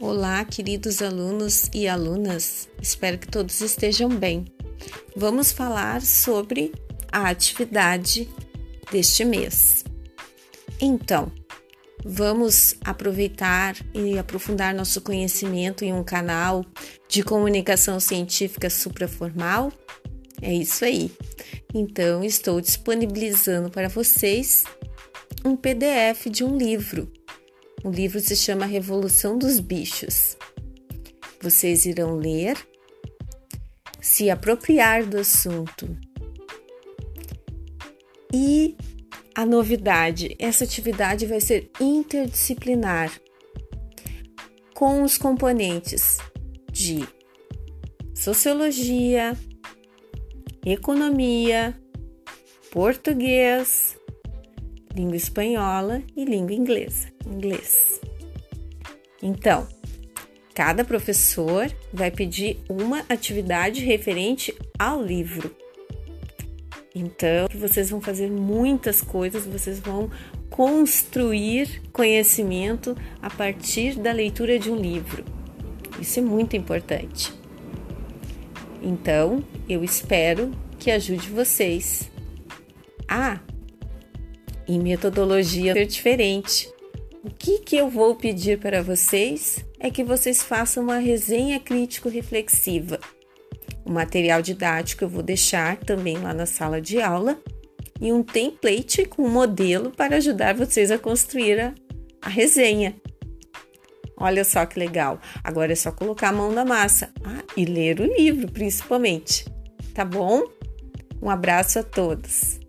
Olá, queridos alunos e alunas. Espero que todos estejam bem. Vamos falar sobre a atividade deste mês. Então, vamos aproveitar e aprofundar nosso conhecimento em um canal de comunicação científica supraformal? É isso aí. Então, estou disponibilizando para vocês um PDF de um livro o livro se chama Revolução dos Bichos. Vocês irão ler, se apropriar do assunto. E a novidade: essa atividade vai ser interdisciplinar, com os componentes de sociologia, economia, português, língua espanhola e língua inglesa, inglês. Então, cada professor vai pedir uma atividade referente ao livro. Então, vocês vão fazer muitas coisas, vocês vão construir conhecimento a partir da leitura de um livro. Isso é muito importante. Então, eu espero que ajude vocês. Ah, e metodologia ser diferente. O que, que eu vou pedir para vocês é que vocês façam uma resenha crítico-reflexiva. O material didático eu vou deixar também lá na sala de aula e um template com um modelo para ajudar vocês a construir a, a resenha. Olha só que legal! Agora é só colocar a mão na massa ah, e ler o livro, principalmente. Tá bom? Um abraço a todos!